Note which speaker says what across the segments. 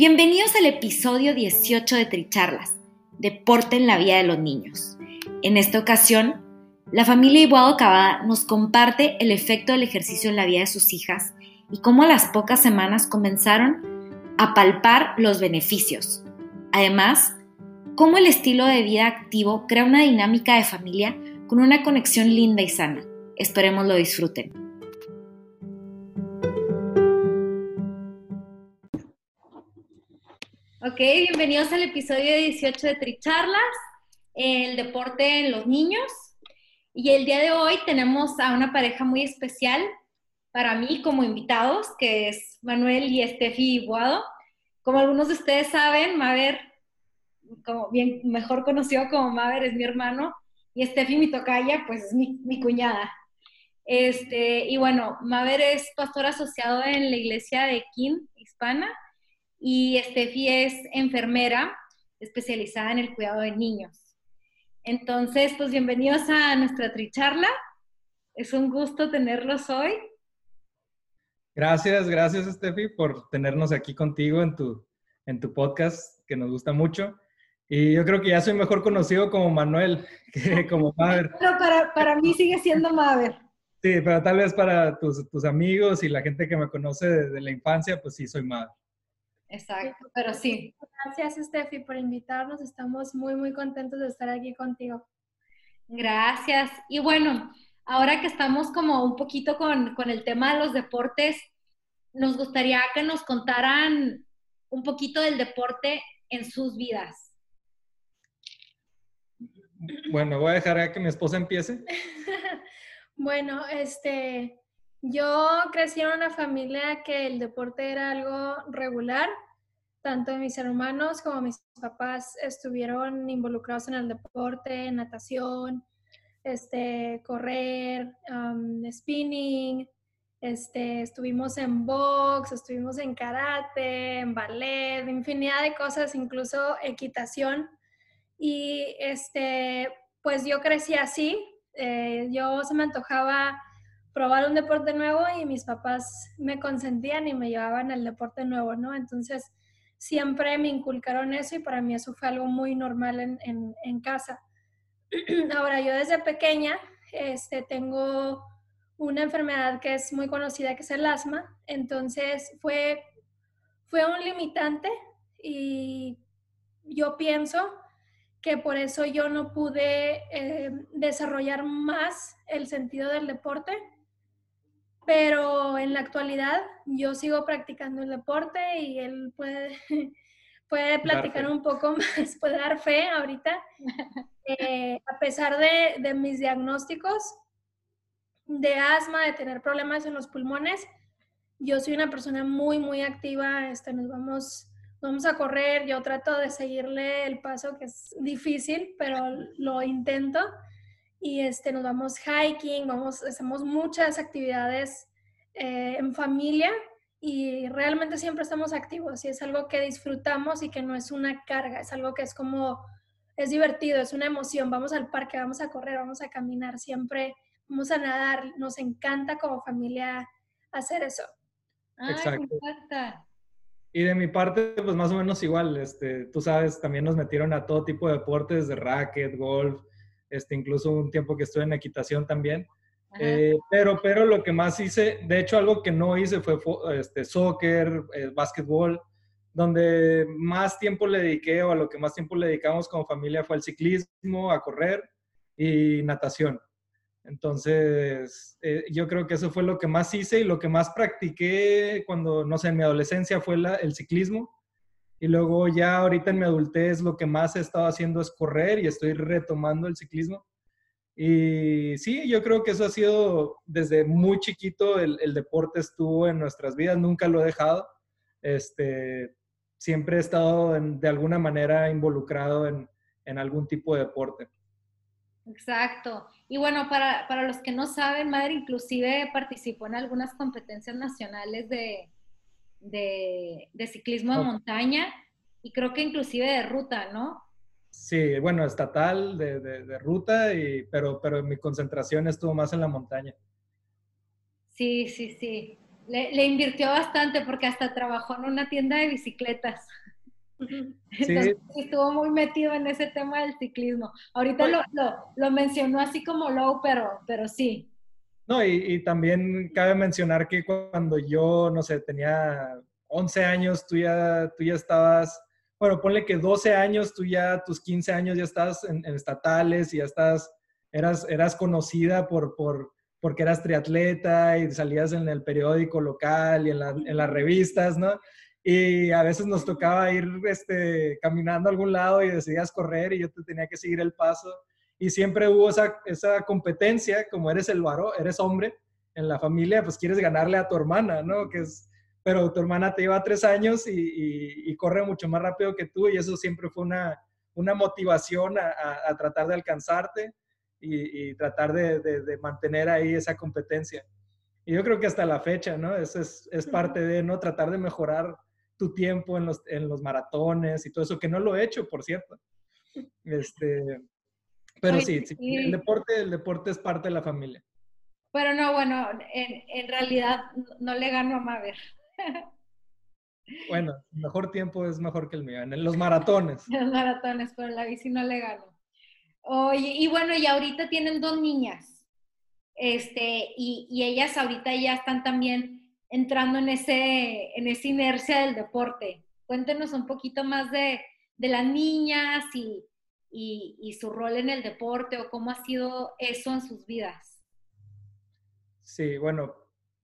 Speaker 1: Bienvenidos al episodio 18 de Tricharlas, Deporte en la vida de los niños. En esta ocasión, la familia Iguado Cavada nos comparte el efecto del ejercicio en la vida de sus hijas y cómo a las pocas semanas comenzaron a palpar los beneficios. Además, cómo el estilo de vida activo crea una dinámica de familia con una conexión linda y sana. Esperemos lo disfruten. Bienvenidos al episodio 18 de Tricharlas, el deporte en los niños. Y el día de hoy tenemos a una pareja muy especial para mí como invitados, que es Manuel y Estefi Iguado. Como algunos de ustedes saben, Maver, como bien mejor conocido como Maver, es mi hermano, y Estefi, mi tocaya, pues es mi, mi cuñada. Este, y bueno, Maver es pastor asociado en la iglesia de Kin, hispana, y Steffi es enfermera especializada en el cuidado de niños. Entonces, pues bienvenidos a nuestra tricharla. Es un gusto tenerlos hoy.
Speaker 2: Gracias, gracias Steffi por tenernos aquí contigo en tu, en tu podcast, que nos gusta mucho. Y yo creo que ya soy mejor conocido como Manuel que como Maver.
Speaker 1: Pero para, para mí sigue siendo Maver.
Speaker 2: Sí, pero tal vez para tus, tus amigos y la gente que me conoce desde de la infancia, pues sí, soy Maver.
Speaker 1: Exacto, pero sí.
Speaker 3: Gracias, Steffi, por invitarnos. Estamos muy, muy contentos de estar aquí contigo.
Speaker 1: Gracias. Y bueno, ahora que estamos como un poquito con, con el tema de los deportes, nos gustaría que nos contaran un poquito del deporte en sus vidas.
Speaker 2: Bueno, voy a dejar a que mi esposa empiece.
Speaker 3: bueno, este, yo crecí en una familia que el deporte era algo regular. Tanto mis hermanos como mis papás estuvieron involucrados en el deporte, natación, este, correr, spinning, este, estuvimos en box, estuvimos en karate, en ballet, infinidad de cosas, incluso equitación. Y este, pues yo crecí así, eh, yo se me antojaba probar un deporte nuevo y mis papás me consentían y me llevaban al deporte nuevo, ¿no? Entonces, siempre me inculcaron eso y para mí eso fue algo muy normal en, en, casa. Ahora, yo desde pequeña este, tengo una enfermedad que es muy conocida, que es el asma, entonces fue, fue un limitante y yo pienso que por eso yo no pude eh, desarrollar más el sentido del deporte pero en la actualidad yo sigo practicando el deporte y él puede, puede platicar un poco más, puede dar fe ahorita. Eh, a pesar de, de, mis diagnósticos de asma, de tener problemas en los pulmones, yo soy una persona muy, muy activa. Este, nos vamos, vamos a correr, yo trato de seguirle el paso, que es difícil, pero lo intento y este, nos vamos hiking, vamos, hacemos muchas actividades eh, en familia y realmente siempre estamos activos y es algo que disfrutamos y que no es una carga, es algo que es como, es divertido, es una emoción, vamos al parque, vamos a correr, vamos a caminar, siempre vamos a nadar, nos encanta como familia hacer eso.
Speaker 2: Exacto. Y de mi parte, pues más o menos igual, este, tú sabes, también nos metieron a todo tipo de deportes, de racket, golf, este, incluso un tiempo que estuve en equitación también. Eh, pero, pero lo que más hice, de hecho algo que no hice fue este, soccer, eh, básquetbol, donde más tiempo le dediqué o a lo que más tiempo le dedicamos como familia fue al ciclismo, a correr y natación. Entonces, eh, yo creo que eso fue lo que más hice y lo que más practiqué cuando, no sé, en mi adolescencia fue el ciclismo. Y luego ya ahorita en mi adultez lo que más he estado haciendo es correr y estoy retomando el ciclismo. Y sí, yo creo que eso ha sido desde muy chiquito, el, deporte estuvo en nuestras vidas, nunca lo he dejado. Este, siempre he estado de alguna manera involucrado en, en algún tipo de deporte.
Speaker 1: Exacto. Y bueno, para, para, los que no saben, Madre inclusive participó en algunas competencias nacionales de, de, de ciclismo de montaña y creo que inclusive de ruta, ¿no?
Speaker 2: Sí, bueno, estatal, de, de, ruta, y, pero, pero mi concentración estuvo más en la montaña.
Speaker 1: Sí, sí, sí. Le, le invirtió bastante porque hasta trabajó en una tienda de bicicletas. Entonces, estuvo muy metido en ese tema del ciclismo. Ahorita lo, lo, lo, mencionó así como low, pero, pero sí.
Speaker 2: No, y, y, también cabe mencionar que cuando yo, no sé, tenía 11 años, tú ya, tú ya estabas, bueno, ponle que 12 años, tú ya, tus 15 años ya estás en, estatales y ya estás, eras, eras conocida por, por, porque eras triatleta y salías en el periódico local y en las revistas, ¿no? y a veces nos tocaba ir este, caminando a algún lado y decidías correr y yo te tenía que seguir el paso. Y siempre hubo esa, esa competencia, como eres el varón, eres hombre en la familia, pues quieres ganarle a tu hermana, ¿no? Que es, pero tu hermana te lleva tres años y, y, corre mucho más rápido que tú y eso siempre fue una, una motivación a, a, tratar de alcanzarte y, y tratar de, de, de, mantener ahí esa competencia. Y yo creo que hasta la fecha, ¿no? Eso es, es parte de, ¿no? Tratar de mejorar tu tiempo en los, en los maratones y todo eso, que no lo he hecho, por cierto. Este, pero sí, sí, el, deporte, el deporte es parte de la familia.
Speaker 1: Pero no, bueno, en, en realidad no le gano a Maver.
Speaker 2: Bueno, el mejor tiempo es mejor que el mío, en los maratones.
Speaker 1: En los maratones, pero en la bici no le gano. Oye, y bueno, y ahorita tienen dos niñas. Este, y, y ellas ahorita ya están también entrando en, ese, en esa inercia del deporte. Cuéntenos un poquito más de, de las niñas y, y, su rol en el deporte o cómo ha sido eso en sus vidas.
Speaker 2: Sí, bueno,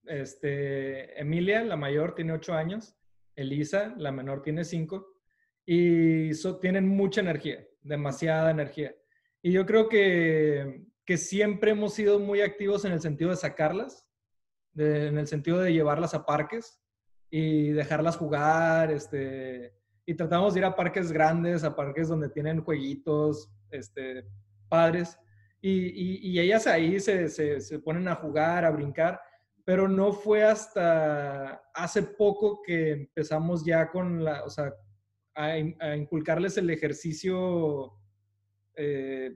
Speaker 2: este, Emilia, la mayor, tiene ocho años, Elisa, la menor, tiene cinco, y tienen mucha energía, demasiada energía. Y yo creo que, que siempre hemos sido muy activos en el sentido de sacarlas, en el sentido de llevarlas a parques y dejarlas jugar, este, y tratamos de ir a parques grandes, a parques donde tienen jueguitos, este, padres, y, y, ellas ahí se, se, se, ponen a jugar, a brincar, pero no fue hasta hace poco que empezamos ya con la, o sea, a, a inculcarles el ejercicio eh,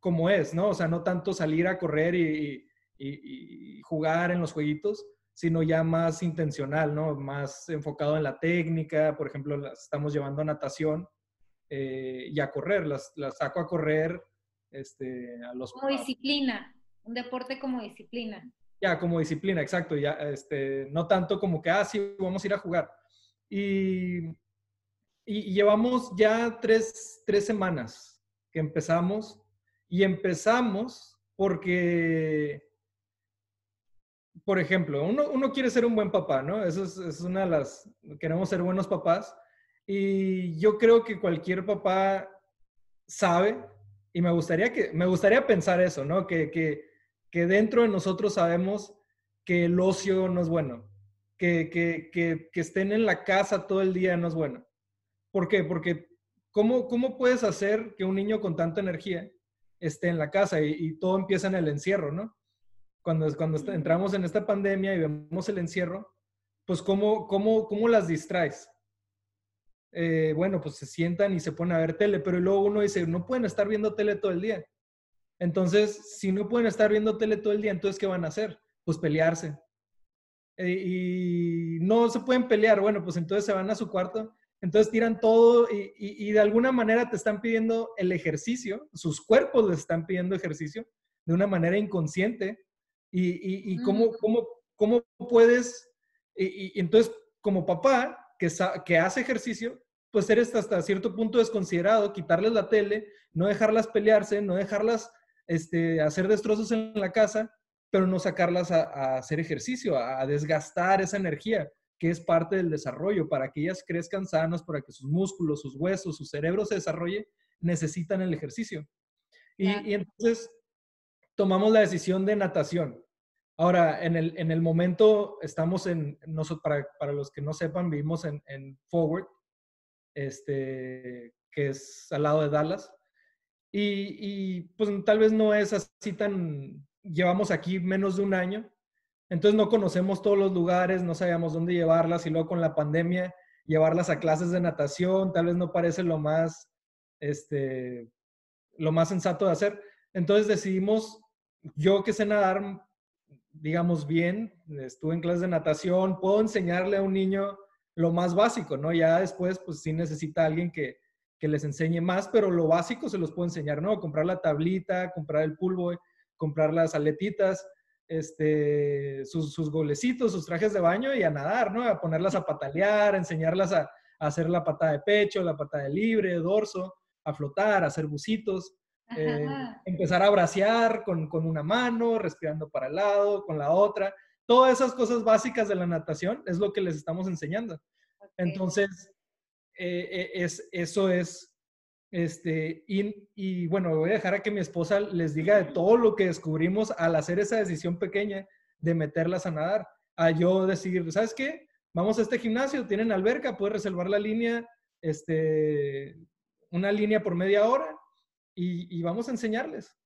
Speaker 2: como es, ¿no? O sea, no tanto salir a correr y, y, jugar en los jueguitos, sino ya más intencional, ¿no? Más enfocado en la técnica, por ejemplo, las estamos llevando a natación eh, y a correr, las, las, saco a correr este, a los...
Speaker 1: Como disciplina, un deporte como disciplina.
Speaker 2: Ya, como disciplina, exacto, ya, este, no tanto como que, ah, sí, vamos a ir a jugar. Y, y llevamos ya tres, tres semanas que empezamos y empezamos porque por ejemplo, uno, uno, quiere ser un buen papá, ¿no? Eso es, una de las, queremos ser buenos papás. Y yo creo que cualquier papá sabe, y me gustaría, que, me gustaría pensar eso, ¿no? Que, que, que dentro de nosotros sabemos que el ocio no es bueno, que, que, que, que estén en la casa todo el día no es bueno. ¿Por qué? Porque ¿cómo, cómo puedes hacer que un niño con tanta energía esté en la casa y, y todo empieza en el encierro, ¿no? Cuando, cuando entramos en esta pandemia y vemos el encierro, pues ¿cómo, cómo, cómo las distraes? Eh, bueno, pues se sientan y se ponen a ver tele, pero luego uno dice, no pueden estar viendo tele todo el día. Entonces, si no pueden estar viendo tele todo el día, entonces, ¿qué van a hacer? Pues pelearse. Eh, y no se pueden pelear, bueno, pues entonces se van a su cuarto, entonces tiran todo y, y, y de alguna manera te están pidiendo el ejercicio, sus cuerpos les están pidiendo ejercicio de una manera inconsciente y, y, y cómo, cómo, cómo, puedes, y, y, entonces como papá, que, que hace ejercicio, pues eres hasta cierto punto desconsiderado, quitarles la tele, no dejarlas pelearse, no dejarlas este, hacer destrozos en la casa, pero no sacarlas a, hacer ejercicio, a, desgastar esa energía que es parte del desarrollo. Para que ellas crezcan sanas, para que sus músculos, sus huesos, su cerebro se desarrolle, necesitan el ejercicio. Y, entonces tomamos la decisión de natación. Ahora, en el, en el momento estamos en, para, para los que no sepan, vivimos en, en Forward, este, que es al lado de Dallas. Y, y, pues tal vez no es así tan, llevamos aquí menos de un año, entonces no conocemos todos los lugares, no sabíamos dónde llevarlas y luego con la pandemia llevarlas a clases de natación, tal vez no parece lo más, este, lo más sensato de hacer. Entonces decidimos, yo que sé nadar, digamos bien, estuve en clases de natación, puedo enseñarle a un niño lo más básico, ¿no? Ya después, pues sí necesita alguien que, que les enseñe más, pero lo básico se los puedo enseñar, ¿no? Comprar la tablita, comprar el pulvo, comprar las aletitas, este, sus, golecitos, sus trajes de baño y a nadar, ¿no? A ponerlas a patalear, a enseñarlas a, hacer la patada de pecho, la patada de libre, dorso, a flotar, a hacer bucitos. Eh, empezar a bracear con, con, una mano, respirando para el lado, con la otra. Todas esas cosas básicas de la natación es lo que les estamos enseñando. Entonces, eh, eh, es, eso es, este, y, y, bueno, voy a dejar a que mi esposa les diga de todo lo que descubrimos al hacer esa decisión pequeña de meterlas a nadar. A yo decir, ¿sabes qué? Vamos a este gimnasio, tienen alberca, puedes reservar la línea, este, una línea por media hora y, y vamos a enseñarles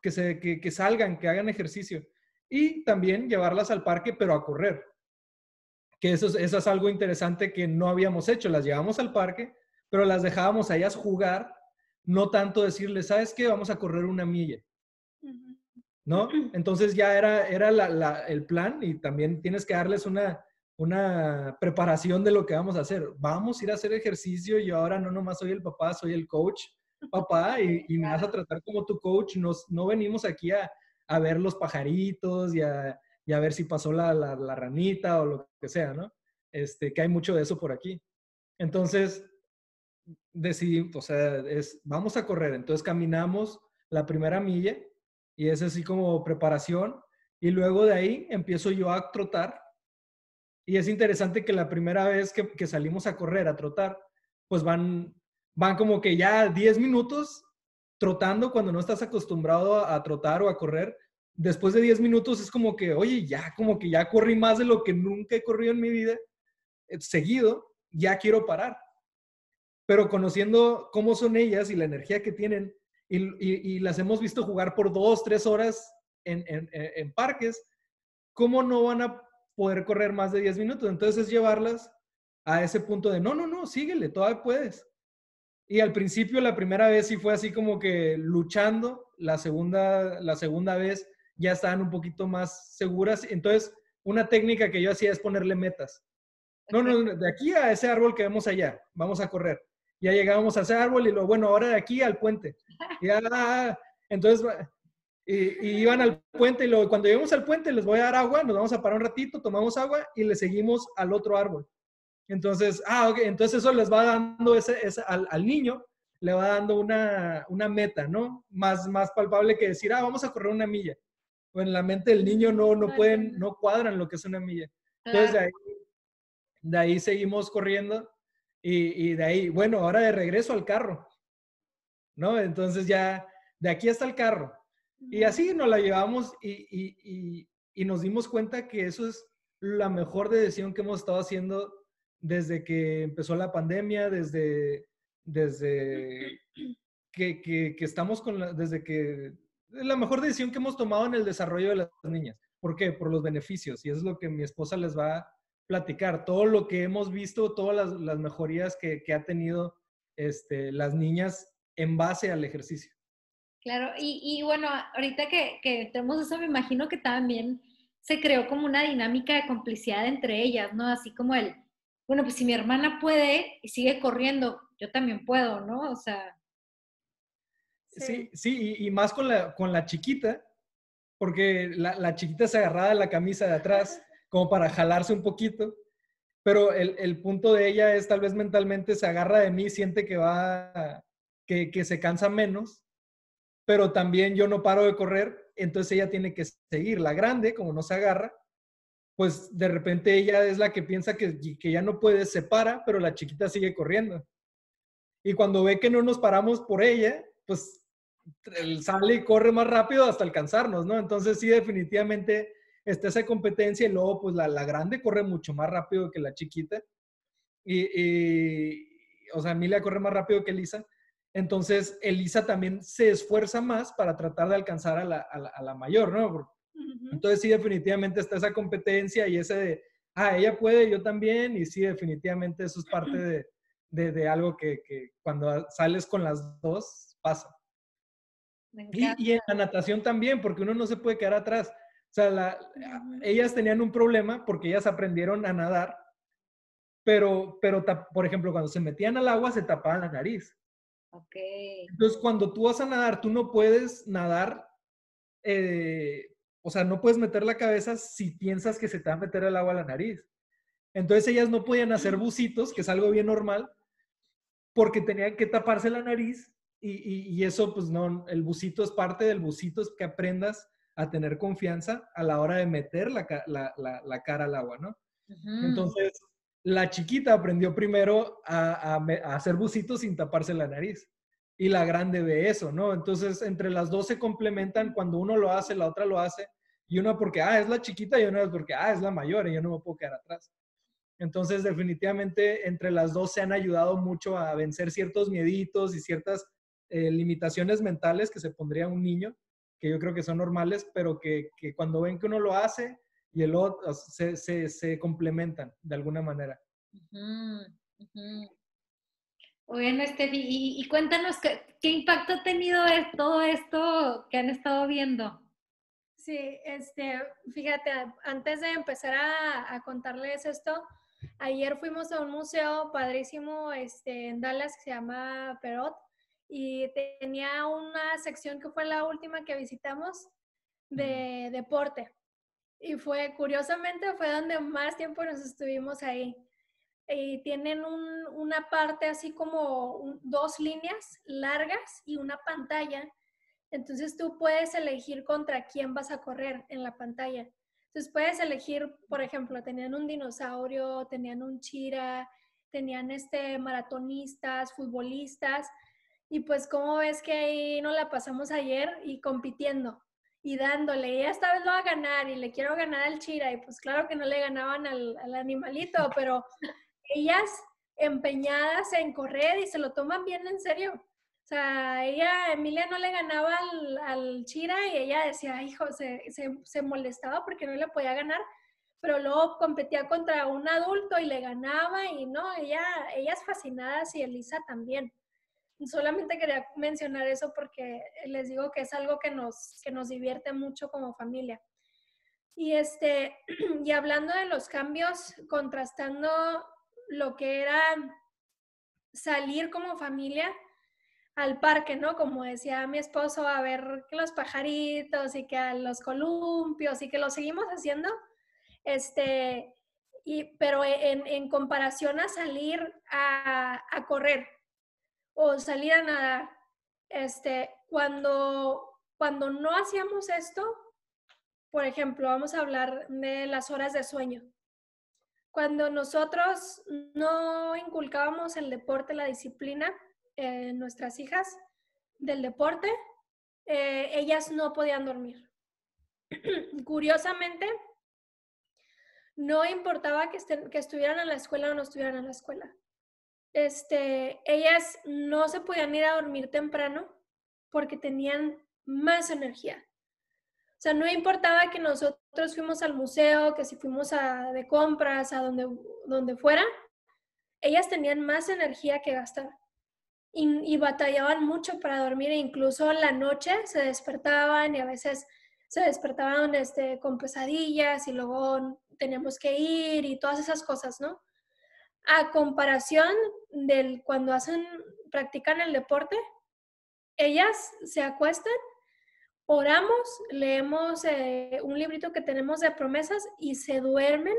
Speaker 2: que, se, que, que salgan, que hagan ejercicio y también llevarlas al parque, pero a correr. Que eso, eso es algo interesante que no habíamos hecho. Las llevamos al parque, pero las dejábamos a ellas jugar, no tanto decirles, ¿sabes qué? Vamos a correr una milla. ¿No? Entonces ya era, era el plan y también tienes que darles una, una preparación de lo que vamos a hacer. Vamos a ir a hacer ejercicio y ahora no nomás soy el papá, soy el coach, papá, y, y me vas a tratar como tu coach. Nos, no venimos aquí a, a ver los pajaritos y a, ver si pasó la, la, ranita o lo que sea, ¿no? Este, que hay mucho de eso por aquí. Entonces, decidimos, o sea, es, vamos a correr. Entonces caminamos la primera milla y es así como preparación. Y luego de ahí empiezo yo a trotar. Y es interesante que la primera vez que, que salimos a correr, a trotar, pues van, van como que ya 10 minutos trotando cuando no estás acostumbrado a, trotar o a correr, después de 10 minutos es como que, oye, ya, como que ya corrí más de lo que nunca he corrido en mi vida, eh, seguido, ya quiero parar. Pero conociendo cómo son ellas y la energía que tienen, y, las hemos visto jugar por dos, tres horas en, en, parques, ¿cómo no van a poder correr más de 10 minutos? Entonces es llevarlas a ese punto de, no, no, no, síguele, todavía puedes. Y al principio, la primera vez sí fue así como que luchando, la segunda, la segunda vez ya estaban un poquito más seguras. Entonces, una técnica que yo hacía es ponerle metas. No, no, de aquí a ese árbol que vemos allá, vamos a correr. Ya llegábamos a ese árbol y lo, bueno, ahora de aquí al puente. Ya, entonces, y, iban al puente y luego cuando lleguemos al puente les voy a dar agua, nos vamos a parar un ratito, tomamos agua y le seguimos al otro árbol. Entonces, ah, ok, entonces eso les va dando ese, al, al, niño, le va dando una, una, meta, ¿no? Más, más palpable que decir, ah, vamos a correr una milla. O en la mente del niño no, no pueden, no cuadran lo que es una milla. Entonces, de ahí, de ahí seguimos corriendo y, y, de ahí, bueno, ahora de regreso al carro, ¿no? Entonces ya, de aquí hasta el carro. Y así nos la llevamos y, y, y nos dimos cuenta que eso es la mejor decisión que hemos estado haciendo desde que empezó la pandemia, desde, desde que, que, estamos con la, desde que la mejor decisión que hemos tomado en el desarrollo de las niñas. ¿Por qué? Por los beneficios. Y es lo que mi esposa les va a platicar. Todo lo que hemos visto, todas las, las mejorías que, que, ha tenido este, las niñas en base al ejercicio.
Speaker 1: Claro, y, y bueno, ahorita que, que tenemos eso, me imagino que también se creó como una dinámica de complicidad entre ellas, ¿no? Así como el, bueno, pues si mi hermana puede y sigue corriendo, yo también puedo, ¿no? O sea.
Speaker 2: Sí, sí, y, más con la, con la chiquita, porque la, la, chiquita se agarraba de la camisa de atrás como para jalarse un poquito. pero el, punto de ella es tal vez mentalmente se agarra de mí, siente que va, que, que se cansa menos, pero también yo no paro de correr, entonces ella tiene que seguir. La grande, como no se agarra, pues de repente ella es la que piensa que, que ya no puede, se para, pero la chiquita sigue corriendo. Y cuando ve que no nos paramos por ella, pues sale y corre más rápido hasta alcanzarnos, ¿no? Entonces sí, definitivamente está esa competencia y luego pues la, la grande corre mucho más rápido que la chiquita. Y, o sea, Emilia corre más rápido que Elisa. Entonces, Elisa también se esfuerza más para tratar de alcanzar a la, a la, mayor, ¿no? Entonces, sí, definitivamente está esa competencia y ese de, ah, ella puede, yo también, y sí, definitivamente eso es parte de, de, de algo que, que, cuando sales con las dos pasa. Y, y, en la natación también, porque uno no se puede quedar atrás. O sea, la, ellas tenían un problema porque ellas aprendieron a nadar, pero, pero por ejemplo, cuando se metían al agua se tapaban la nariz.
Speaker 1: Ok.
Speaker 2: Entonces, cuando tú vas a nadar, tú no puedes nadar, eh, o sea, no puedes meter la cabeza si piensas que se te va a meter el agua a la nariz. Entonces, ellas no podían hacer bucitos, que es algo bien normal, porque tenían que taparse la nariz y, y, eso, pues no, el bucito es parte del bucito, es que aprendas a tener confianza a la hora de meter la, la, la, cara al agua, ¿no? Entonces, la chiquita aprendió primero a, a, hacer bucitos sin taparse la nariz. Y la grande de eso, ¿no? Entonces, entre las dos se complementan. Cuando uno lo hace, la otra lo hace. Y una porque, ah, es la chiquita, y una es porque, ah, es la mayor, y yo no me puedo quedar atrás. Entonces, definitivamente, entre las dos se han ayudado mucho a vencer ciertos mieditos y ciertas eh, limitaciones mentales que se pondría un niño, que yo creo que son normales, pero que, que cuando ven que uno lo hace y el otro se, se, se complementan de alguna manera.
Speaker 1: Bueno, Estefi, y, y, cuéntanos qué, qué, impacto ha tenido todo esto que han estado viendo.
Speaker 3: Sí, este, fíjate, antes de empezar a, a contarles esto, ayer fuimos a un museo padrísimo este, en Dallas que se llama Perot y tenía una sección que fue la última que visitamos de deporte. Y fue, curiosamente, fue donde más tiempo nos estuvimos ahí. Y tienen un, una parte así como dos líneas largas y una pantalla. Entonces tú puedes elegir contra quién vas a correr en la pantalla. Entonces puedes elegir, por ejemplo, tenían un dinosaurio, tenían un chira, tenían este maratonistas, futbolistas. Y pues, ¿cómo ves que ahí nos la pasamos ayer y compitiendo y dándole? Y esta vez lo va a ganar y le quiero ganar al Chira. Y pues, claro que no le ganaban al animalito, pero ellas empeñadas en correr y se lo toman bien en serio. O sea, ella, Emilia no le ganaba al, al Chira y ella decía, hijo, se, se, se, molestaba porque no le podía ganar, pero luego competía contra un adulto y le ganaba y no, ella, ellas fascinadas y Elisa también. Solamente quería mencionar eso porque les digo que es algo que nos, que nos divierte mucho como familia. Y, este, y hablando de los cambios, contrastando lo que era salir como familia al parque, ¿no? Como decía mi esposo, a ver los pajaritos y que a los columpios y que lo seguimos haciendo. Este, y, pero en, en comparación a salir a, a correr, o salir a nadar. Este, cuando, cuando no hacíamos esto, por ejemplo, vamos a hablar de las horas de sueño. Cuando nosotros no inculcábamos el deporte, la disciplina, en nuestras hijas del deporte, eh, ellas no podían dormir. Curiosamente, no importaba que, que estuvieran en la escuela o no estuvieran en la escuela este, ellas no se podían ir a dormir temprano porque tenían más energía. O sea, no importaba que nosotros fuimos al museo, que si fuimos a, de compras, a donde, donde fuera, ellas tenían más energía que gastar. Y, batallaban mucho para dormir e incluso en la noche se despertaban y a veces se despertaban este, con pesadillas y luego teníamos que ir y todas esas cosas, ¿no? a comparación del cuando hacen, practican el deporte, ellas se acuestan, oramos, leemos eh, un librito que tenemos de promesas y se duermen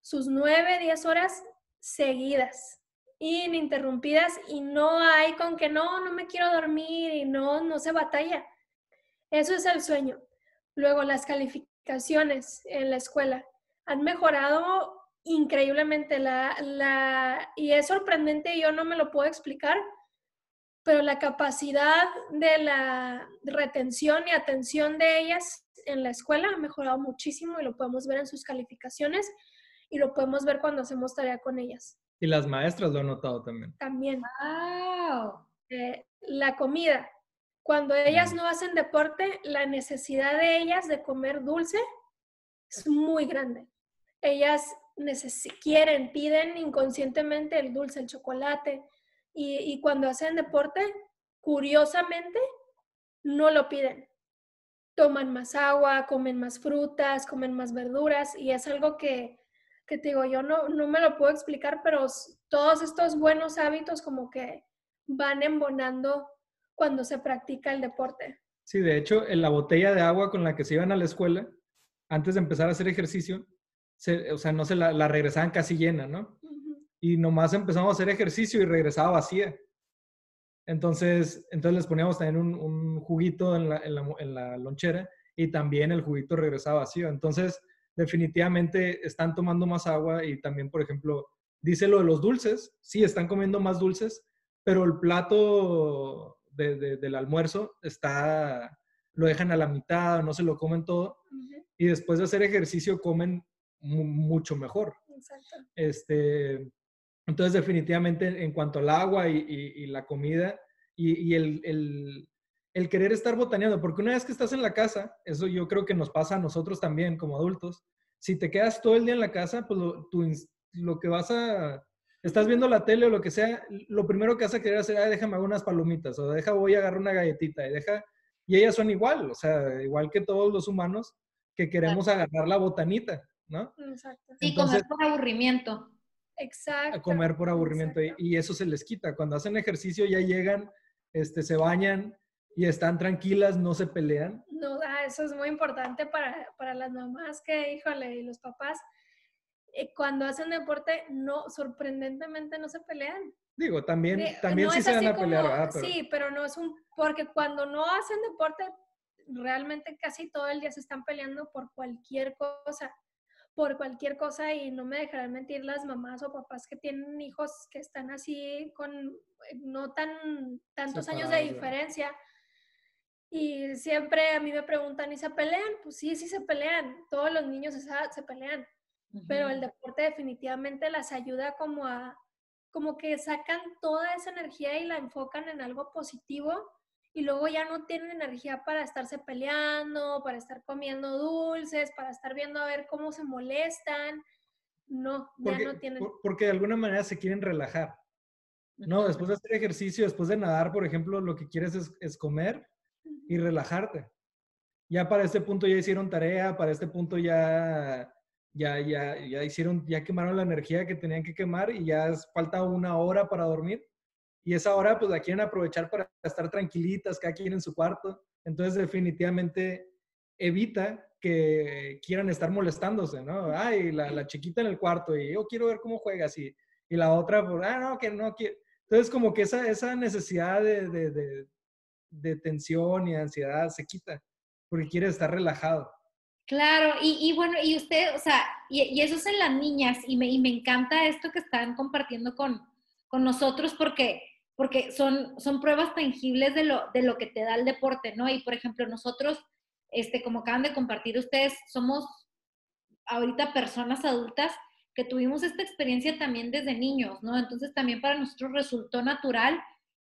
Speaker 3: sus nueve, diez horas seguidas, ininterrumpidas y no hay con que no, no me quiero dormir y no, no se batalla. Eso es el sueño. Luego las calificaciones en la escuela han mejorado increíblemente la, la, y es sorprendente, yo no me lo puedo explicar, pero la capacidad de la retención y atención de ellas en la escuela ha mejorado muchísimo y lo podemos ver en sus calificaciones y lo podemos ver cuando hacemos tarea con ellas.
Speaker 2: Y las maestras lo han notado también.
Speaker 3: También. Wow. Eh, la comida. Cuando ellas no hacen deporte, la necesidad de ellas de comer dulce es muy grande. Ellas quieren, piden inconscientemente el dulce, el chocolate, y, y cuando hacen deporte, curiosamente, no lo piden. Toman más agua, comen más frutas, comen más verduras, y es algo que, que te digo, yo no, no me lo puedo explicar, pero todos estos buenos hábitos como que van embonando cuando se practica el deporte.
Speaker 2: Sí, de hecho, en la botella de agua con la que se iban a la escuela, antes de empezar a hacer ejercicio, o sea, no se la, regresaban casi llena, ¿no? Y nomás empezamos a hacer ejercicio y regresaba vacía. Entonces, entonces les poníamos también un, juguito en la, en, la, lonchera y también el juguito regresaba vacío. Entonces, definitivamente están tomando más agua y también, por ejemplo, dice lo de los dulces, sí, están comiendo más dulces, pero el plato del almuerzo está, lo dejan a la mitad, no se lo comen todo. Y después de hacer ejercicio comen mucho mejor. Exacto. Este, entonces, definitivamente, en cuanto al agua y, la comida y, el, el, querer estar botaneando, porque una vez que estás en la casa, eso yo creo que nos pasa a nosotros también como adultos, si te quedas todo el día en la casa, pues lo, lo que vas a, estás viendo la tele o lo que sea, lo primero que vas a querer hacer, es déjame unas palomitas, o deja, voy a agarrar una galletita, y deja, y ellas son igual, o sea, igual que todos los humanos, que queremos agarrar la botanita. ¿no?
Speaker 1: Exacto. Y comer por aburrimiento.
Speaker 3: Exacto.
Speaker 2: comer por aburrimiento y, eso se les quita. Cuando hacen ejercicio ya llegan, este, se bañan y están tranquilas, no se pelean.
Speaker 3: No, ah, eso es muy importante para, para las mamás que, híjole, y los papás. Eh, cuando hacen deporte, no, sorprendentemente no se pelean.
Speaker 2: Digo, también, también sí se van a pelear,
Speaker 3: Sí, pero no es un, porque cuando no hacen deporte, realmente casi todo el día se están peleando por cualquier cosa por cualquier cosa y no me dejarán mentir las mamás o papás que tienen hijos que están así con eh, no tan tantos años de diferencia. Y siempre a mí me preguntan, ¿y se pelean? Pues sí, sí se pelean. Todos los niños se, pelean. Pero el deporte definitivamente las ayuda como a, como que sacan toda esa energía y la enfocan en algo positivo y luego ya no tienen energía para estarse peleando, para estar comiendo dulces, para estar viendo a ver cómo se molestan. No, ya no tienen.
Speaker 2: porque de alguna manera se quieren relajar. No, después de hacer ejercicio, después de nadar, por ejemplo, lo que quieres es, comer y relajarte. Ya para este punto ya hicieron tarea, para este punto ya, ya, ya, ya hicieron, ya quemaron la energía que tenían que quemar y ya falta una hora para dormir y esa hora pues la quieren aprovechar para estar tranquilitas, cada quien en su cuarto. Entonces definitivamente evita que quieran estar molestándose, ¿no? Ay, la, chiquita en el cuarto y yo quiero ver cómo juegas y, y la otra, pues, ah, no, que no quiere. Entonces como que esa, esa necesidad de, tensión y ansiedad se quita porque quiere estar relajado.
Speaker 1: Claro, y, y, bueno, y usted, o sea, y, y, eso es en las niñas, y me, y me encanta esto que están compartiendo con, con nosotros porque porque son, son pruebas tangibles de lo, de lo que te da el deporte, ¿no? Y por ejemplo, nosotros, este, como acaban de compartir ustedes, somos ahorita personas adultas que tuvimos esta experiencia también desde niños, ¿no? Entonces también para nosotros resultó natural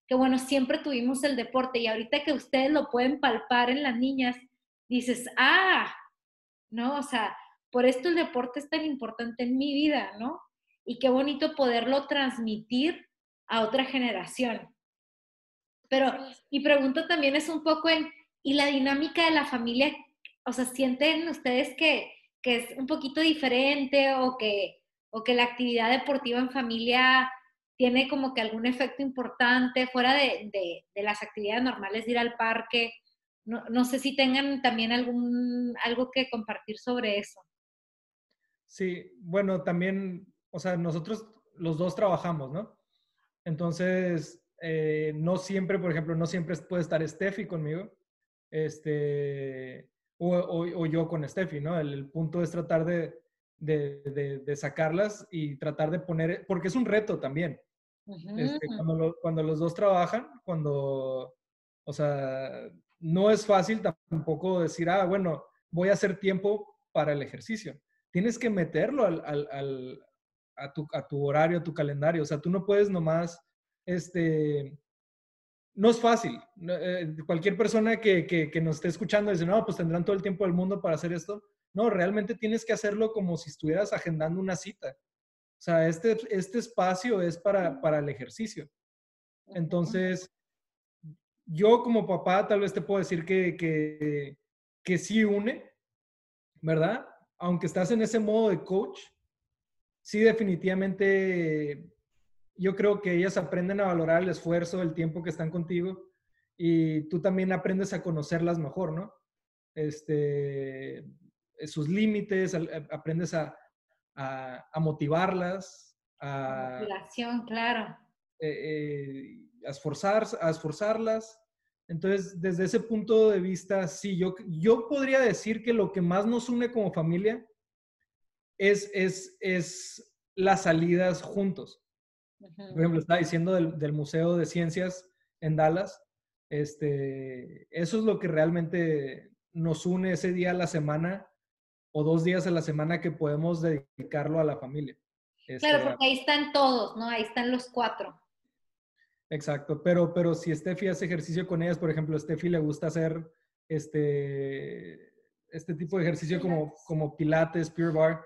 Speaker 1: que, bueno, siempre tuvimos el deporte y ahorita que ustedes lo pueden palpar en las niñas, dices, ah, ¿no? O sea, por esto el deporte es tan importante en mi vida, ¿no? Y qué bonito poderlo transmitir a otra generación. Pero mi pregunta también es un poco en, ¿y la dinámica de la familia? O sea, ¿sienten ustedes que, que es un poquito diferente o que, o que la actividad deportiva en familia tiene como que algún efecto importante fuera de, de, las actividades normales de ir al parque? No, no, sé si tengan también algún, algo que compartir sobre eso.
Speaker 2: Sí, bueno, también, o sea, nosotros los dos trabajamos, ¿no? Entonces, eh, no siempre, por ejemplo, no siempre puede estar Steffi conmigo, este, o, o, yo con Steffi, ¿no? El, punto es tratar de, de, de, sacarlas y tratar de poner, porque es un reto también. Este, cuando, los dos trabajan, cuando, o sea, no es fácil tampoco decir, ah, bueno, voy a hacer tiempo para el ejercicio. Tienes que meterlo al, al, a, tu, a tu horario, a tu calendario. O sea, tú no puedes nomás, este, no es fácil. Eh, cualquier persona que, que, nos esté escuchando dice, no, pues tendrán todo el tiempo del mundo para hacer esto. No, realmente tienes que hacerlo como si estuvieras agendando una cita. O sea, este, este espacio es para, para el ejercicio. Entonces, yo como papá tal vez te puedo decir que, que, que sí une, ¿verdad? Aunque estás en ese modo de coach, sí definitivamente yo creo que ellas aprenden a valorar el esfuerzo, el tiempo que están contigo y tú también aprendes a conocerlas mejor, ¿no? Este, sus límites, aprendes a, a, motivarlas, a...
Speaker 1: Motivación, claro.
Speaker 2: Eh, eh, a, esforzar, a esforzarlas. Entonces, desde ese punto de vista, sí, yo, yo podría decir que lo que más nos une como familia es, es, es las salidas juntos. Por ejemplo, estaba diciendo del, Museo de Ciencias en Dallas. Este, eso es lo que realmente nos une ese día a la semana o dos días a la semana que podemos dedicarlo a la familia.
Speaker 1: claro, este, porque ahí están todos, ¿no? Ahí están los cuatro.
Speaker 2: Exacto, pero, pero si Steffi hace ejercicio con ellas, por ejemplo, a Steffi le gusta hacer este, este tipo de ejercicio como, como pilates, pure bar,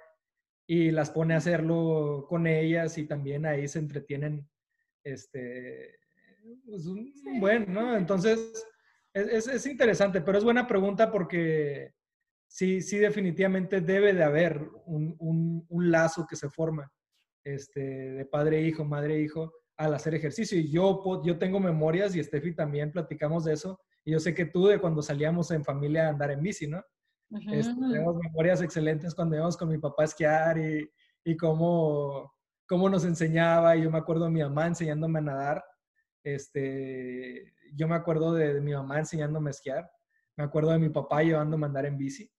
Speaker 2: y las pone a hacerlo con ellas y también ahí se entretienen, este, pues bueno, ¿no? Entonces, es, es, interesante, pero es buena pregunta porque sí, sí definitivamente debe de haber un, un, un lazo que se forma este, de padre-hijo, madre-hijo, al hacer ejercicio. Y yo, yo tengo memorias y Steffi también platicamos de eso. Y yo sé que tú de cuando salíamos en familia a andar en bici, ¿no? Este, tenemos memorias excelentes cuando íbamos con mi papá a esquiar y, y cómo, cómo nos enseñaba. Y yo me acuerdo de mi mamá enseñándome a nadar. Este, yo me acuerdo de, mi mamá enseñándome a esquiar. Me acuerdo de mi papá llevándome a andar en bici.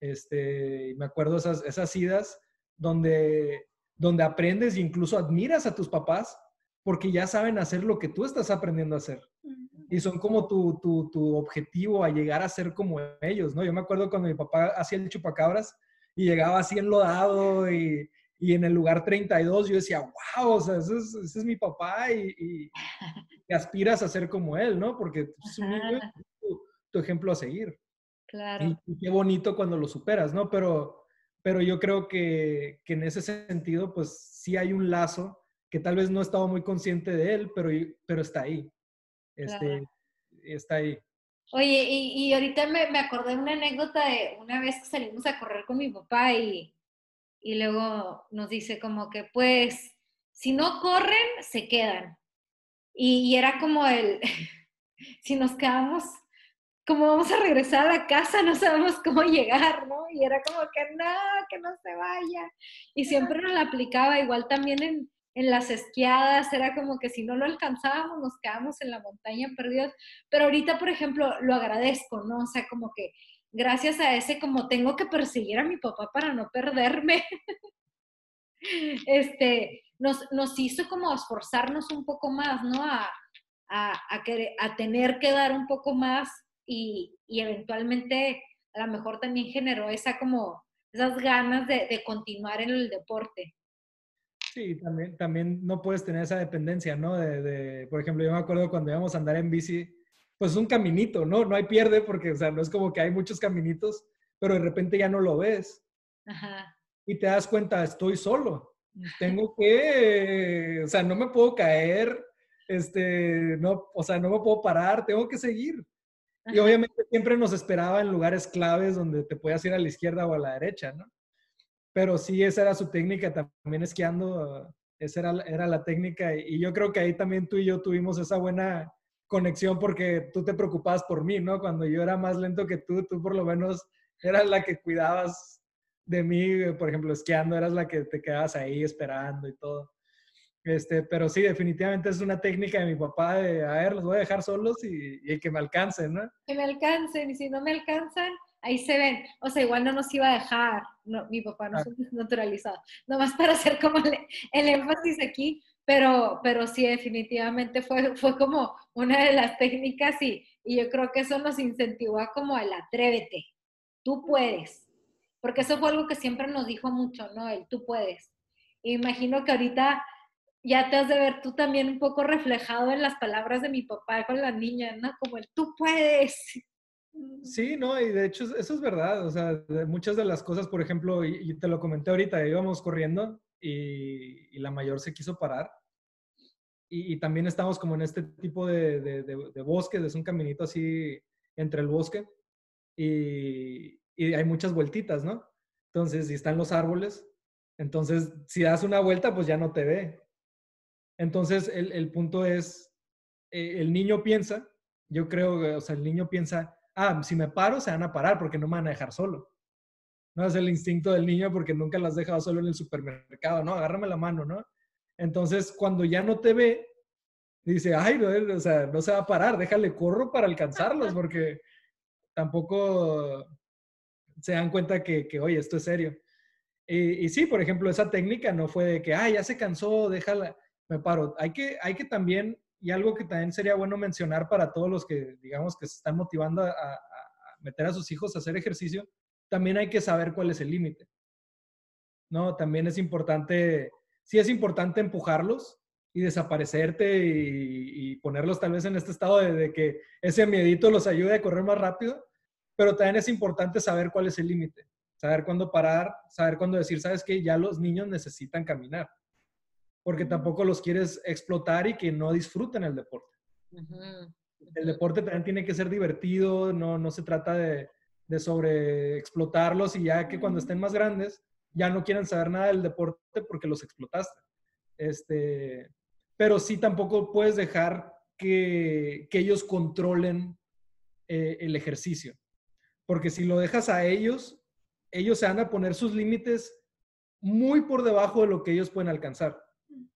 Speaker 2: Este, me acuerdo esas, esas idas donde, donde aprendes e incluso admiras a tus papás porque ya saben hacer lo que tú estás aprendiendo a hacer y son como tu, tu, tu, objetivo a llegar a ser como ellos, ¿no? Yo me acuerdo cuando mi papá hacía el chupacabras y llegaba así enlodado y, y en el lugar 32 yo decía, wow, o sea, ese es, mi papá y, y, aspiras a ser como él, ¿no? Porque es tu, ejemplo a seguir.
Speaker 1: Claro.
Speaker 2: Y, qué bonito cuando lo superas, ¿no? Pero, pero yo creo que, que en ese sentido, pues sí hay un lazo que tal vez no estaba muy consciente de él, pero, pero está ahí este, está ahí.
Speaker 1: Oye, y, y ahorita me, me, acordé de una anécdota de una vez que salimos a correr con mi papá y, y luego nos dice como que pues si no corren, se quedan. Y, y era como el, si nos quedamos, como vamos a regresar a la casa, no sabemos cómo llegar, ¿no? Y era como que no, que no se vaya. Y siempre nos la aplicaba igual también en, en las esquiadas, era como que si no lo alcanzábamos, nos quedábamos en la montaña perdidos. Pero ahorita, por ejemplo, lo agradezco, ¿no? O sea, como que gracias a ese, como tengo que perseguir a mi papá para no perderme, este, nos, nos hizo como esforzarnos un poco más, ¿no? A, a, a, tener que dar un poco más y, y, eventualmente a lo mejor también generó esa como esas ganas de, de continuar en el deporte.
Speaker 2: Sí, también, también no puedes tener esa dependencia, ¿no? De, por ejemplo, yo me acuerdo cuando íbamos a andar en bici, pues un caminito, ¿no? No hay pierde porque, o sea, no es como que hay muchos caminitos, pero de repente ya no lo ves. Ajá. Y te das cuenta, estoy solo. Tengo que, o sea, no me puedo caer, este, no, o sea, no me puedo parar, tengo que seguir. Y obviamente siempre nos esperaba en lugares claves donde te podías ir a la izquierda o a la derecha, ¿no? pero sí, esa era su técnica, también esquiando, esa era, era la técnica y yo creo que ahí también tú y yo tuvimos esa buena conexión porque tú te preocupabas por mí, ¿no? Cuando yo era más lento que tú, tú por lo menos eras la que cuidabas de mí, por ejemplo, esquiando, eras la que te quedabas ahí esperando y todo. Este, pero sí, definitivamente es una técnica de mi papá de, a ver, los voy a dejar solos y, y que me alcancen, ¿no?
Speaker 1: Que me alcancen, y si no me alcanzan, ahí se ven. O sea, igual no nos iba a dejar, no, mi papá no es naturalizado, nomás para hacer como el, el, énfasis aquí, pero, pero sí, definitivamente fue, fue como una de las técnicas y, y yo creo que eso nos incentivó a como el atrévete, tú puedes, porque eso fue algo que siempre nos dijo mucho, ¿no? El tú puedes. imagino que ahorita ya te has de ver tú también un poco reflejado en las palabras de mi papá con la niña, ¿no? Como el tú puedes.
Speaker 2: Sí, no, y de hecho eso es verdad, o sea, de muchas de las cosas, por ejemplo, y, te lo comenté ahorita, íbamos corriendo y, la mayor se quiso parar y, también estamos como en este tipo de, de, de, bosque, es un caminito así entre el bosque y, y hay muchas vueltitas, ¿no? Entonces, si están los árboles, entonces si das una vuelta, pues ya no te ve. Entonces, el, el punto es, eh, el niño piensa, yo creo, o sea, el niño piensa, ah, si me paro, se van a parar porque no me van a dejar solo. No es el instinto del niño porque nunca las dejado solo en el supermercado, ¿no? Agárrame la mano, ¿no? Entonces, cuando ya no te ve, dice, ay, no, o sea, no se va a parar, déjale corro para alcanzarlos porque tampoco se dan cuenta que, que oye, esto es serio. Y, y, sí, por ejemplo, esa técnica no fue de que, ay, ya se cansó, déjala me paro. Hay que, hay que también, y algo que también sería bueno mencionar para todos los que, digamos, que se están motivando a, meter a sus hijos a hacer ejercicio, también hay que saber cuál es el límite. ¿No? También es importante, sí es importante empujarlos y desaparecerte y, ponerlos tal vez en este estado de, que ese miedito los ayude a correr más rápido, pero también es importante saber cuál es el límite, saber cuándo parar, saber cuándo decir, sabes que ya los niños necesitan caminar porque tampoco los quieres explotar y que no disfruten el deporte. El deporte también tiene que ser divertido, no, no se trata de, de sobre explotarlos y ya que cuando estén más grandes ya no quieren saber nada del deporte porque los explotaste. Este, pero sí tampoco puedes dejar que, que ellos controlen eh, el ejercicio, porque si lo dejas a ellos, ellos se van a poner sus límites muy por debajo de lo que ellos pueden alcanzar.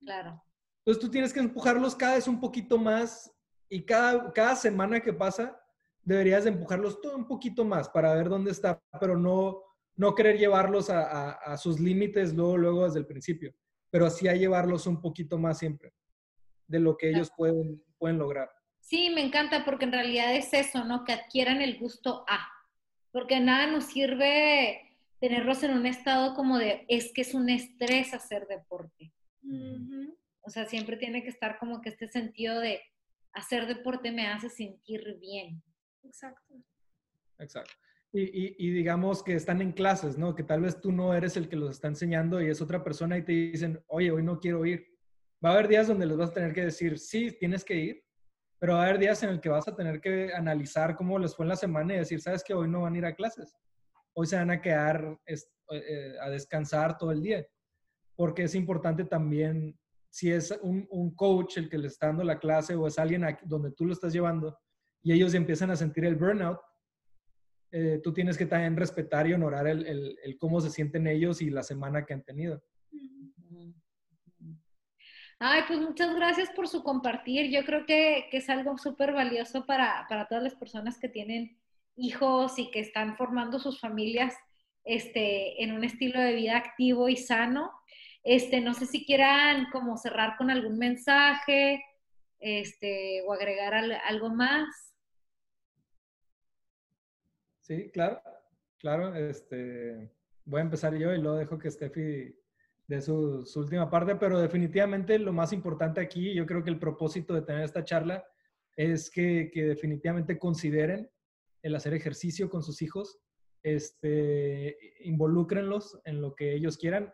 Speaker 1: Claro.
Speaker 2: Entonces tú tienes que empujarlos cada vez un poquito más y cada, cada semana que pasa deberías de empujarlos todo un poquito más para ver dónde está, pero no, no querer llevarlos a, a, sus límites luego, luego desde el principio, pero así a llevarlos un poquito más siempre de lo que ellos pueden, pueden lograr.
Speaker 1: Sí, me encanta porque en realidad es eso, ¿no? Que adquieran el gusto a, porque nada nos sirve tenerlos en un estado como de, es que es un estrés hacer deporte. O sea, siempre tiene que estar como que este sentido de hacer deporte me hace sentir bien.
Speaker 3: Exacto.
Speaker 2: Exacto. Y, y, digamos que están en clases, ¿no? Que tal vez tú no eres el que los está enseñando y es otra persona y te dicen, oye, hoy no quiero ir. Va a haber días donde les vas a tener que decir, sí, tienes que ir, pero va a haber días en el que vas a tener que analizar cómo les fue en la semana y decir, sabes que hoy no van a ir a clases. Hoy se van a quedar eh, a descansar todo el día porque es importante también, si es un, un, coach el que le está dando la clase o es alguien donde tú lo estás llevando y ellos empiezan a sentir el burnout, eh, tú tienes que también respetar y honorar el, el, cómo se sienten ellos y la semana que han tenido.
Speaker 1: Ay, pues muchas gracias por su compartir. Yo creo que, que es algo súper valioso para, para, todas las personas que tienen hijos y que están formando sus familias este, en un estilo de vida activo y sano. Este, no sé si quieran como cerrar con algún mensaje este, o agregar algo más.
Speaker 2: Sí, claro, claro. Este, voy a empezar yo y luego dejo que Steffi de su, última parte, pero definitivamente lo más importante aquí, yo creo que el propósito de tener esta charla es que, definitivamente consideren el hacer ejercicio con sus hijos, este, involúcrenlos en lo que ellos quieran.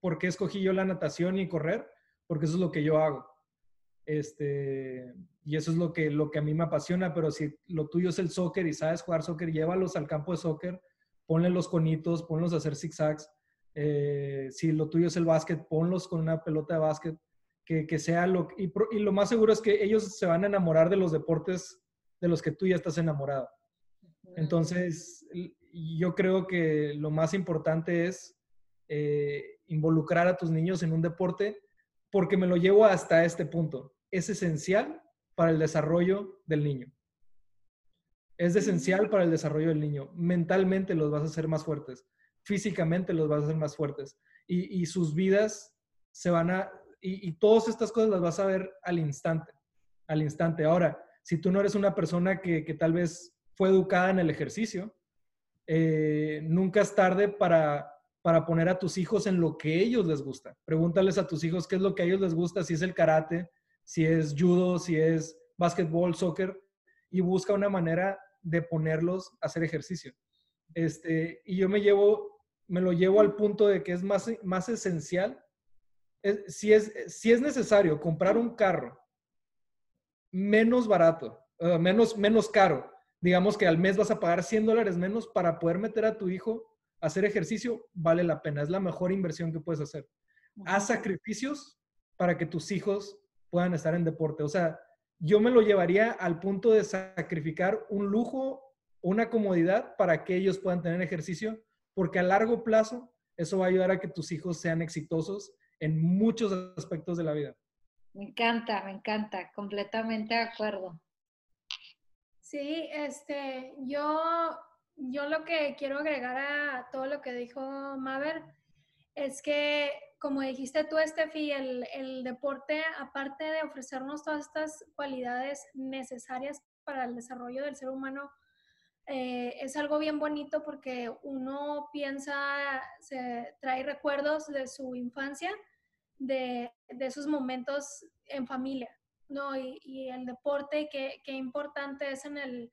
Speaker 2: ¿Por qué escogí yo la natación y correr? Porque eso es lo que yo hago. Este, y eso es lo que, lo que a mí me apasiona, pero si lo tuyo es el soccer y sabes jugar soccer, llévalos al campo de soccer, ponle los conitos, ponlos a hacer zigzags. Eh, si lo tuyo es el básquet, ponlos con una pelota de básquet, que, que sea lo... Y, y, lo más seguro es que ellos se van a enamorar de los deportes de los que tú ya estás enamorado. Entonces, yo creo que lo más importante es eh, involucrar a tus niños en un deporte porque me lo llevo hasta este punto. Es esencial para el desarrollo del niño. Es esencial para el desarrollo del niño. Mentalmente los vas a hacer más fuertes, físicamente los vas a hacer más fuertes y, sus vidas se van a, y, y todas estas cosas las vas a ver al instante, al instante. Ahora, si tú no eres una persona que, que tal vez fue educada en el ejercicio, eh, nunca es tarde para, para poner a tus hijos en lo que ellos les gusta. Pregúntales a tus hijos qué es lo que a ellos les gusta, si es el karate, si es judo, si es básquetbol, soccer, y busca una manera de ponerlos a hacer ejercicio. Este, y yo me llevo, me lo llevo al punto de que es más, más esencial, si, es, si es necesario comprar un carro menos barato, uh, menos, menos caro, digamos que al mes vas a pagar 100 dólares menos para poder meter a tu hijo hacer ejercicio, vale la pena. Es la mejor inversión que puedes hacer. Haz sacrificios para que tus hijos puedan estar en deporte. O sea, yo me lo llevaría al punto de sacrificar un lujo, una comodidad para que ellos puedan tener ejercicio, porque a largo plazo eso va a ayudar a que tus hijos sean exitosos en muchos aspectos de la vida.
Speaker 1: Me encanta, me encanta, completamente de acuerdo.
Speaker 3: Sí, este, yo, yo lo que quiero agregar a todo lo que dijo Maver es que, como dijiste tú, Estefi, el, deporte, aparte de ofrecernos todas estas cualidades necesarias para el desarrollo del ser humano, eh, es algo bien bonito porque uno piensa, se trae recuerdos de su infancia, de, de esos momentos en familia. ¿no? Y, el deporte, qué, qué importante es en el,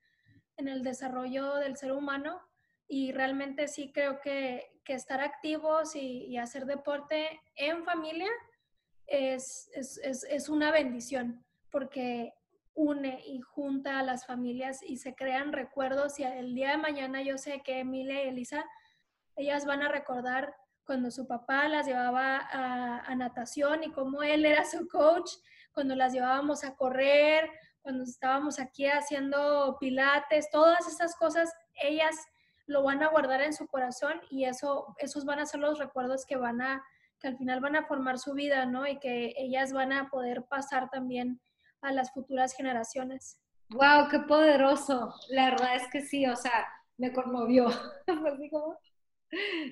Speaker 3: en el desarrollo del ser humano. Y realmente sí creo que, que estar activos y, hacer deporte en familia es, es, es, es, una bendición, porque une y junta a las familias y se crean recuerdos y el día de mañana yo sé que Emilia y Elisa, ellas van a recordar cuando su papá las llevaba a, a natación y cómo él era su coach cuando las llevábamos a correr, cuando estábamos aquí haciendo pilates, todas esas cosas, ellas lo van a guardar en su corazón y eso, esos van a ser los recuerdos que van a, que al final van a formar su vida, ¿no? Y que ellas van a poder pasar también a las futuras generaciones.
Speaker 1: ¡Wow! ¡Qué poderoso! La verdad es que sí, o sea, me conmovió.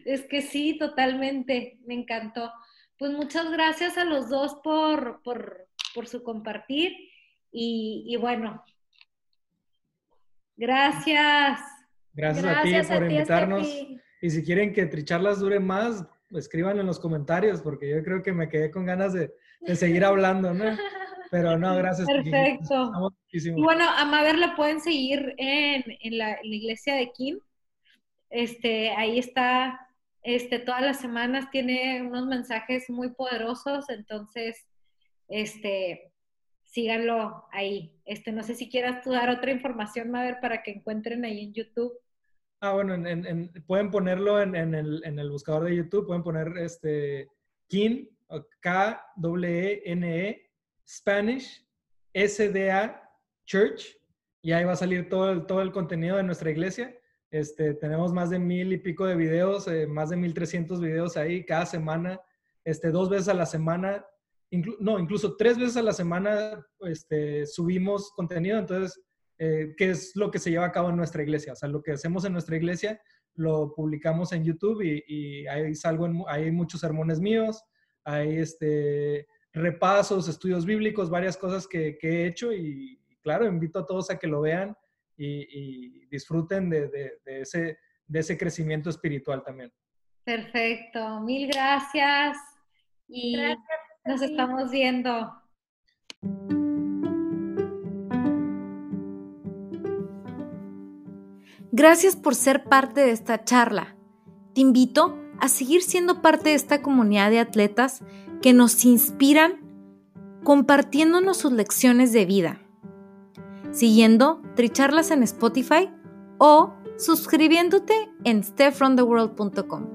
Speaker 1: es que sí, totalmente, me encantó. Pues muchas gracias a los dos por, por por su compartir. Y, bueno, gracias.
Speaker 2: Gracias, a ti por invitarnos. Y si quieren que Tricharlas dure más, escriban en los comentarios, porque yo creo que me quedé con ganas de, seguir hablando, ¿no? Pero no, gracias.
Speaker 1: Perfecto. Y bueno, a Maver la pueden seguir en, en, la, iglesia de Kim. Este, ahí está, este, todas las semanas tiene unos mensajes muy poderosos, entonces este, síganlo ahí. Este, no sé si quieras tú dar otra información, Maver, para que encuentren ahí en YouTube.
Speaker 2: Ah, bueno, pueden ponerlo en, el, buscador de YouTube, pueden poner este KIN, K-W-E-N-E, e, Spanish, S-D-A, Church, y ahí va a salir todo el, todo el contenido de nuestra iglesia. Este, tenemos más de mil y pico de videos, eh, más de mil trescientos videos ahí cada semana, este, dos veces a la semana no, incluso tres veces a la semana este, subimos contenido, entonces, eh, ¿qué es lo que se lleva a cabo en nuestra iglesia? O sea, lo que hacemos en nuestra iglesia lo publicamos en YouTube y, y ahí salgo, hay muchos sermones míos, hay este, repasos, estudios bíblicos, varias cosas que, he hecho y, claro, invito a todos a que lo vean y, disfruten de, ese, de ese crecimiento espiritual también.
Speaker 1: Perfecto, mil gracias. Y gracias nos estamos viendo.
Speaker 4: Gracias por ser parte de esta charla. Te invito a seguir siendo parte de esta comunidad de atletas que nos inspiran compartiéndonos sus lecciones de vida, siguiendo Tricharlas en Spotify o suscribiéndote en stepfromtheworld.com.